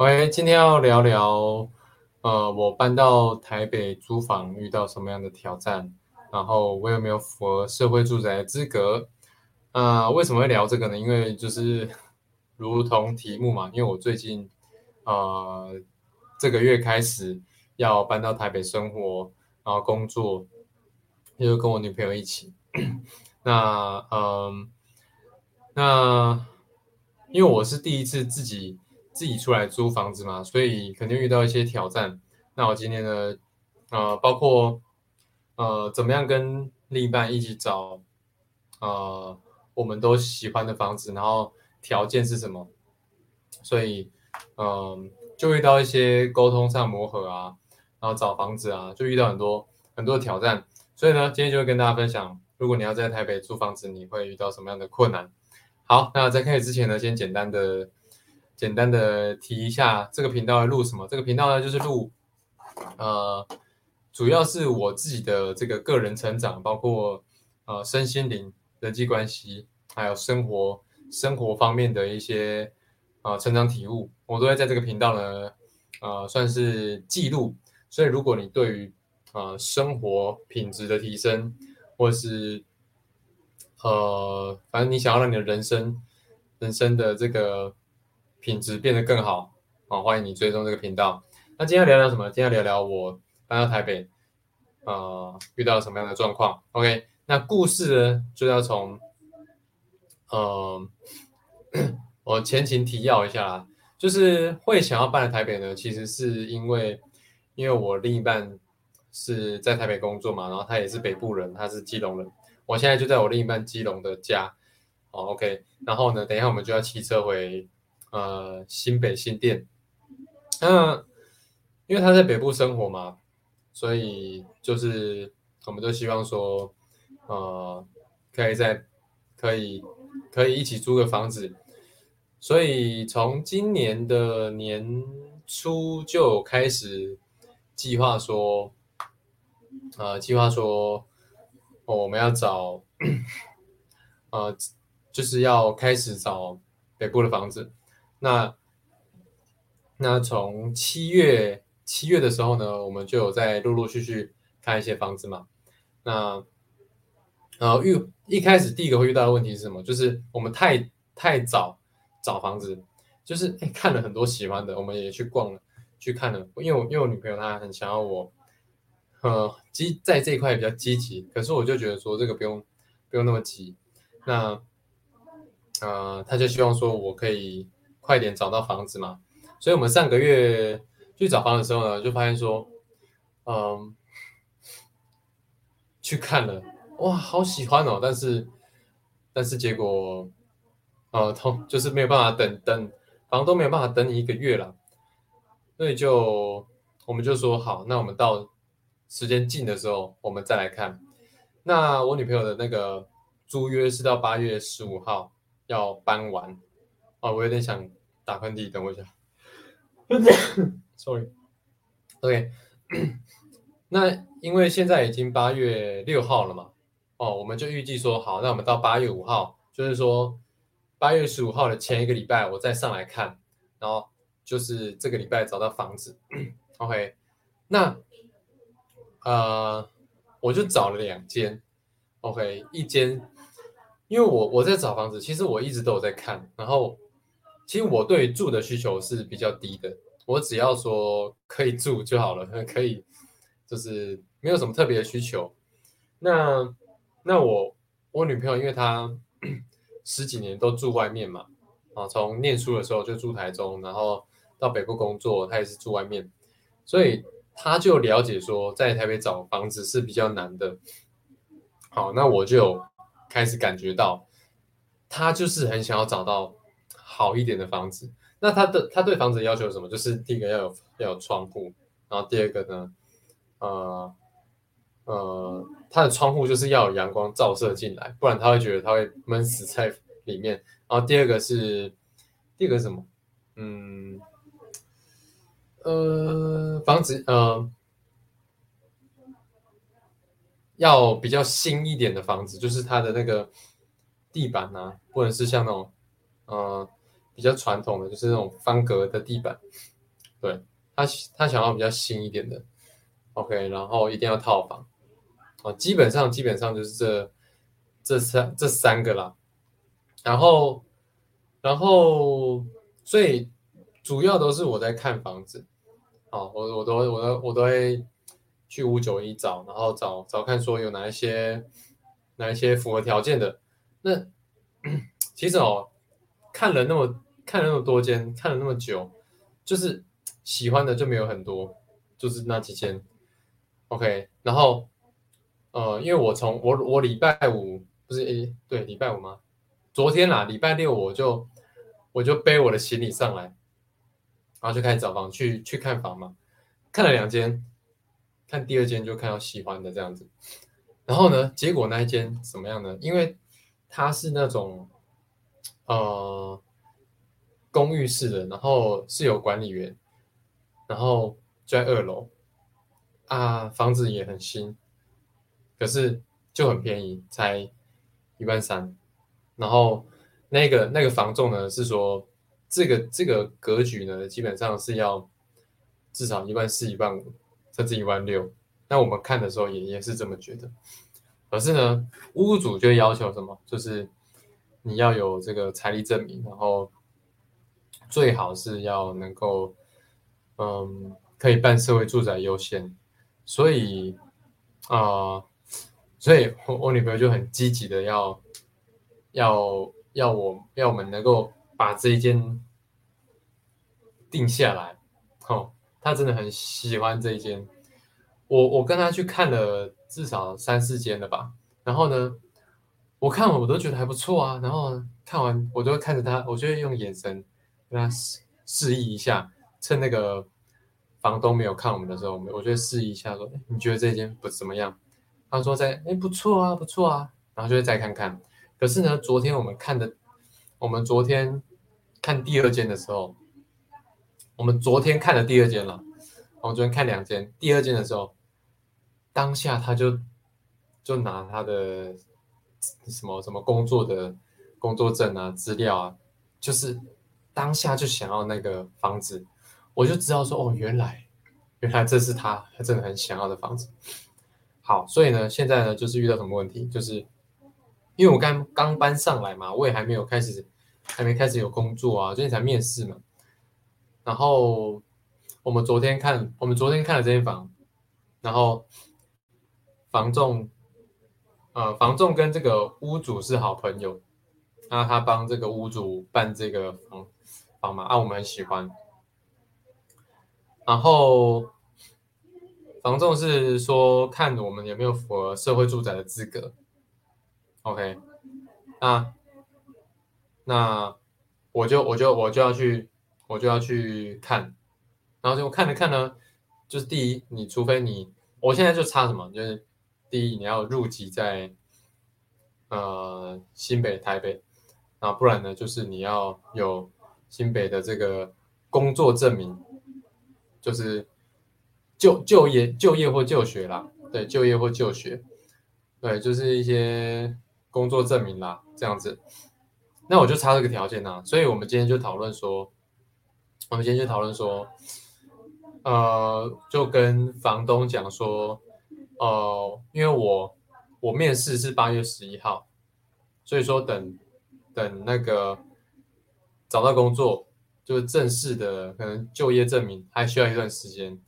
喂，今天要聊聊，呃，我搬到台北租房遇到什么样的挑战，然后我有没有符合社会住宅资格？啊，为什么会聊这个呢？因为就是如同题目嘛，因为我最近，呃，这个月开始要搬到台北生活，然后工作，又跟我女朋友一起。那，嗯，那因为我是第一次自己自己出来租房子嘛，所以肯定遇到一些挑战。那我今天呢，呃，包括呃，怎么样跟另一半一起找，呃。我们都喜欢的房子，然后条件是什么？所以，嗯，就遇到一些沟通上磨合啊，然后找房子啊，就遇到很多很多挑战。所以呢，今天就会跟大家分享，如果你要在台北租房子，你会遇到什么样的困难？好，那在开始之前呢，先简单的简单的提一下，这个频道录什么？这个频道呢，就是录，呃，主要是我自己的这个个人成长，包括呃身心灵。人际关系，还有生活生活方面的一些啊成长体悟，我都会在这个频道呢，呃，算是记录。所以，如果你对于啊生活品质的提升，或是呃，反正你想要让你的人生人生的这个品质变得更好啊，欢迎你追踪这个频道。那今天聊聊什么？今天聊聊我搬到台北，呃，遇到什么样的状况？OK。那故事呢，就要从，呃，我前情提要一下啦，就是会想要搬来台北呢，其实是因为，因为我另一半是在台北工作嘛，然后他也是北部人，他是基隆人，我现在就在我另一半基隆的家，哦，OK，然后呢，等一下我们就要骑车回，呃，新北新店，那因为他在北部生活嘛，所以就是我们都希望说。呃，可以在可以可以一起租个房子，所以从今年的年初就开始计划说，呃，计划说我们要找，呃，就是要开始找北部的房子。那那从七月七月的时候呢，我们就有在陆陆续续看一些房子嘛，那。然后遇一开始第一个会遇到的问题是什么？就是我们太太早找房子，就是看了很多喜欢的，我们也去逛了，去看了。因为我因为我女朋友她很想要我，呃，积在这一块比较积极。可是我就觉得说这个不用不用那么急。那呃，他就希望说我可以快点找到房子嘛。所以我们上个月去找房的时候呢，就发现说，嗯，去看了。哇，好喜欢哦！但是，但是结果，呃，通就是没有办法等等，房东没有办法等你一个月了，所以就我们就说好，那我们到时间近的时候，我们再来看。那我女朋友的那个租约是到八月十五号要搬完，哦，我有点想打喷嚏，等我一下。Sorry，OK，那因为现在已经八月六号了嘛。哦，我们就预计说好，那我们到八月五号，就是说八月十五号的前一个礼拜，我再上来看，然后就是这个礼拜找到房子。OK，那呃，我就找了两间。OK，一间，因为我我在找房子，其实我一直都有在看，然后其实我对住的需求是比较低的，我只要说可以住就好了，可以就是没有什么特别的需求。那那我我女朋友，因为她 十几年都住外面嘛，啊，从念书的时候就住台中，然后到北部工作，她也是住外面，所以她就了解说，在台北找房子是比较难的。好，那我就开始感觉到，她就是很想要找到好一点的房子。那他的他对房子要求什么？就是第一个要有要有窗户，然后第二个呢，呃。呃，它的窗户就是要有阳光照射进来，不然他会觉得他会闷死在里面。然后第二个是，第二个什么？嗯，呃，房子呃，要比较新一点的房子，就是它的那个地板啊，不能是像那种呃比较传统的，就是那种方格的地板。对他他想要比较新一点的，OK，然后一定要套房，啊，基本上基本上就是这这三这三个啦，然后然后最主要都是我在看房子，哦，我我都我都我都会去五九一找，然后找找看说有哪一些哪一些符合条件的，那 其实哦看了那么。看了那么多间，看了那么久，就是喜欢的就没有很多，就是那几间。OK，然后呃，因为我从我我礼拜五不是诶，对，礼拜五吗？昨天啦，礼拜六我就我就背我的行李上来，然后就开始找房去去看房嘛。看了两间，看第二间就看到喜欢的这样子。然后呢，结果那一间怎么样呢？因为它是那种呃。公寓式的，然后是有管理员，然后在二楼啊，房子也很新，可是就很便宜，才一万三。然后那个那个房仲呢是说，这个这个格局呢，基本上是要至少一万四、一万五，甚至一万六。那我们看的时候也也是这么觉得。可是呢，屋主就要求什么？就是你要有这个财力证明，然后。最好是要能够，嗯，可以办社会住宅优先，所以啊，所以我我女朋友就很积极的要要要我要我们能够把这一间定下来，哦，她真的很喜欢这一间，我我跟她去看了至少三四间了吧，然后呢，我看我都觉得还不错啊，然后看完我就会看着他，我就会用眼神。跟他示示意一下，趁那个房东没有看我们的时候，我们我就示意一下，说：“你觉得这间不怎么样？”他说：“在，哎，不错啊，不错啊。”然后就会再看看。可是呢，昨天我们看的，我们昨天看第二间的时候，我们昨天看了第二间了。我们昨天看两间，第二间的时候，当下他就就拿他的什么什么工作的工作证啊、资料啊，就是。当下就想要那个房子，我就知道说哦，原来原来这是他他真的很想要的房子。好，所以呢，现在呢就是遇到什么问题，就是因为我刚刚搬上来嘛，我也还没有开始，还没开始有工作啊，最近才面试嘛。然后我们昨天看，我们昨天看了这间房，然后房仲，呃，房仲跟这个屋主是好朋友，那他帮这个屋主办这个房。房嘛啊，我们很喜欢。然后房仲是说看我们有没有符合社会住宅的资格。OK，那那我就我就我就要去我就要去看，然后就看了看呢，就是第一，你除非你我现在就差什么，就是第一你要入籍在呃新北台北，啊不然呢就是你要有。新北的这个工作证明，就是就就业就业或就学啦，对，就业或就学，对，就是一些工作证明啦，这样子。那我就差这个条件呐，所以我们今天就讨论说，我们今天就讨论说，呃，就跟房东讲说，呃，因为我我面试是八月十一号，所以说等等那个。找到工作就是正式的，可能就业证明还需要一段时间，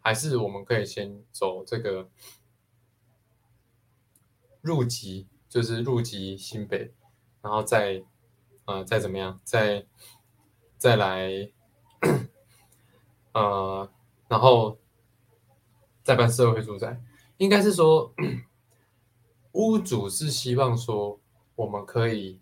还是我们可以先走这个入籍，就是入籍新北，然后再呃再怎么样，再再来呃，然后再办社会住宅，应该是说屋主是希望说我们可以。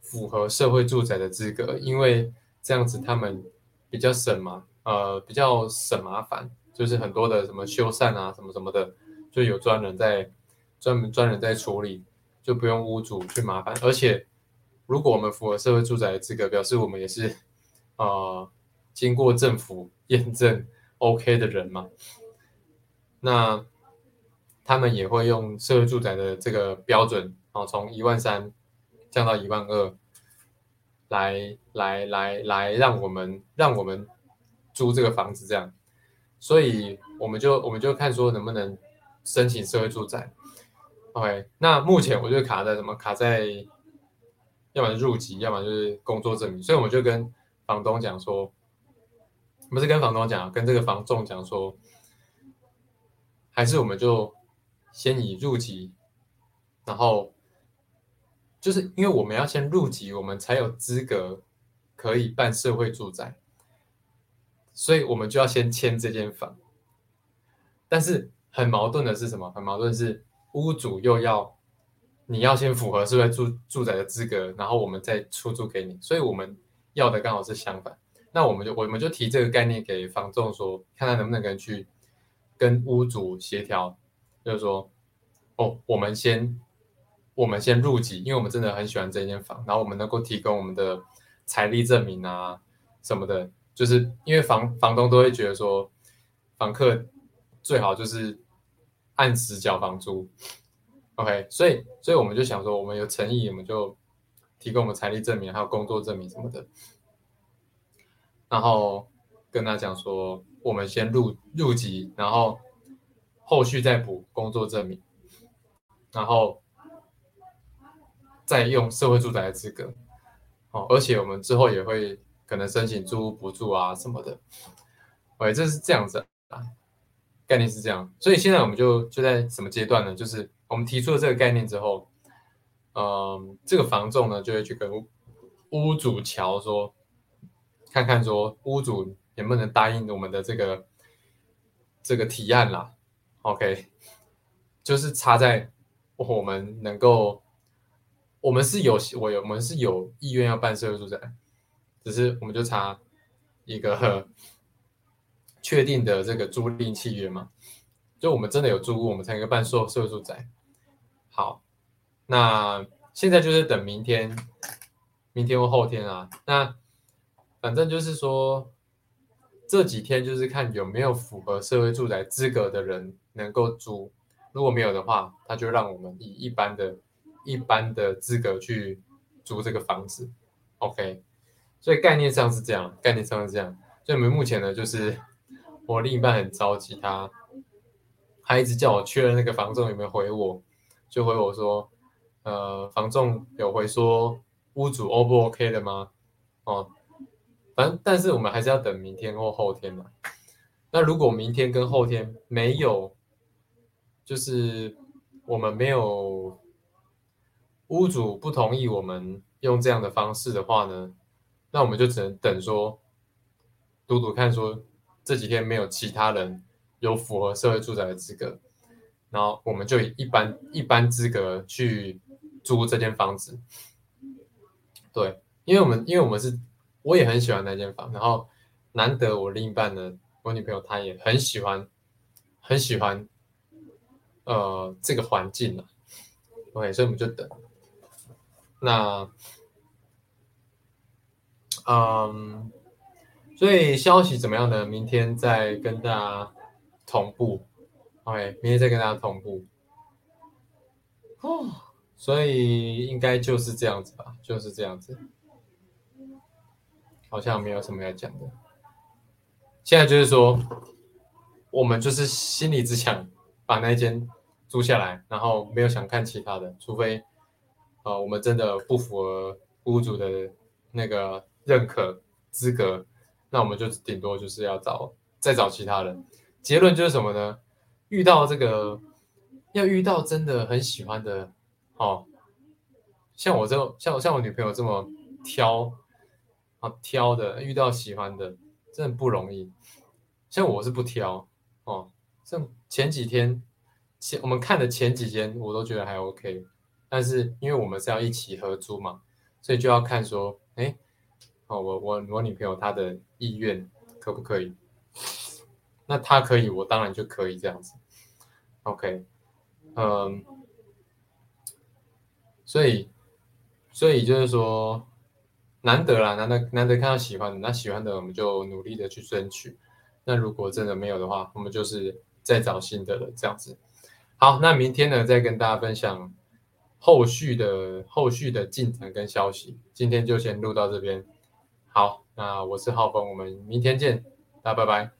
符合社会住宅的资格，因为这样子他们比较省嘛，呃，比较省麻烦，就是很多的什么修缮啊，什么什么的，就有专人在专门专人在处理，就不用屋主去麻烦。而且，如果我们符合社会住宅的资格，表示我们也是呃经过政府验证 OK 的人嘛，那他们也会用社会住宅的这个标准啊，从一万三。降到一万二，来来来来，让我们让我们租这个房子这样，所以我们就我们就看说能不能申请社会住宅。OK，那目前我就卡在什么？卡在要么入籍，要么就是工作证明。所以我们就跟房东讲说，不是跟房东讲，跟这个房仲讲说，还是我们就先以入籍，然后就是因为我们要先入籍，我们才有资格可以办社会住宅，所以我们就要先签这间房。但是很矛盾的是什么？很矛盾是。屋主又要你要先符合社会住住宅的资格，然后我们再出租给你，所以我们要的刚好是相反。那我们就我们就提这个概念给房仲说，看他能不能跟去跟屋主协调，就是说，哦，我们先我们先入籍，因为我们真的很喜欢这间房，然后我们能够提供我们的财力证明啊什么的，就是因为房房东都会觉得说，房客最好就是。按时缴房租，OK，所以所以我们就想说，我们有诚意，我们就提供我们财力证明，还有工作证明什么的，然后跟他讲说，我们先入入籍，然后后续再补工作证明，然后再用社会住宅的资格，哦，而且我们之后也会可能申请租屋补助啊什么的喂这是这样子啊。概念是这样，所以现在我们就就在什么阶段呢？就是我们提出了这个概念之后，嗯，这个房仲呢就会去跟屋主桥说，看看说屋主能不能答应我们的这个这个提案啦。OK，就是差在我们能够，我们是有我有我们是有意愿要办社会住宅，只是我们就差一个。确定的这个租赁契约嘛，就我们真的有租，我们才能办社社会住宅。好，那现在就是等明天，明天或后天啊。那反正就是说，这几天就是看有没有符合社会住宅资格的人能够租，如果没有的话，他就让我们以一般的、一般的资格去租这个房子。OK，所以概念上是这样，概念上是这样。所以我们目前呢，就是。我另一半很着急，他他一直叫我确认那个房仲有没有回我，就回我说，呃，房仲有回说屋主 O 不 OK 的吗？哦，反正但是我们还是要等明天或后天嘛。那如果明天跟后天没有，就是我们没有屋主不同意我们用这样的方式的话呢，那我们就只能等说，赌赌看说。这几天没有其他人有符合社会住宅的资格，然后我们就以一般一般资格去租这间房子。对，因为我们因为我们是我也很喜欢那间房，然后难得我另一半呢，我女朋友她也很喜欢很喜欢呃这个环境啊。OK，所以我们就等。那嗯。所以消息怎么样呢？明天再跟大家同步，OK，明天再跟大家同步。哦，所以应该就是这样子吧，就是这样子。好像没有什么要讲的。现在就是说，我们就是心里只想把那间租下来，然后没有想看其他的，除非呃我们真的不符合屋主的那个认可资格。那我们就顶多就是要找再找其他人，结论就是什么呢？遇到这个要遇到真的很喜欢的哦，像我这像我像我女朋友这么挑啊挑的，遇到喜欢的真的不容易。像我是不挑哦，像前几天前我们看的前几间我都觉得还 OK，但是因为我们是要一起合租嘛，所以就要看说哎。哦，我我我女朋友她的意愿可不可以？那她可以，我当然就可以这样子。OK，嗯，所以所以就是说难得啦，难得难得看到喜欢的，那喜欢的我们就努力的去争取。那如果真的没有的话，我们就是再找新的了这样子。好，那明天呢再跟大家分享后续的后续的进展跟消息。今天就先录到这边。好，那我是浩峰，我们明天见。大家拜拜。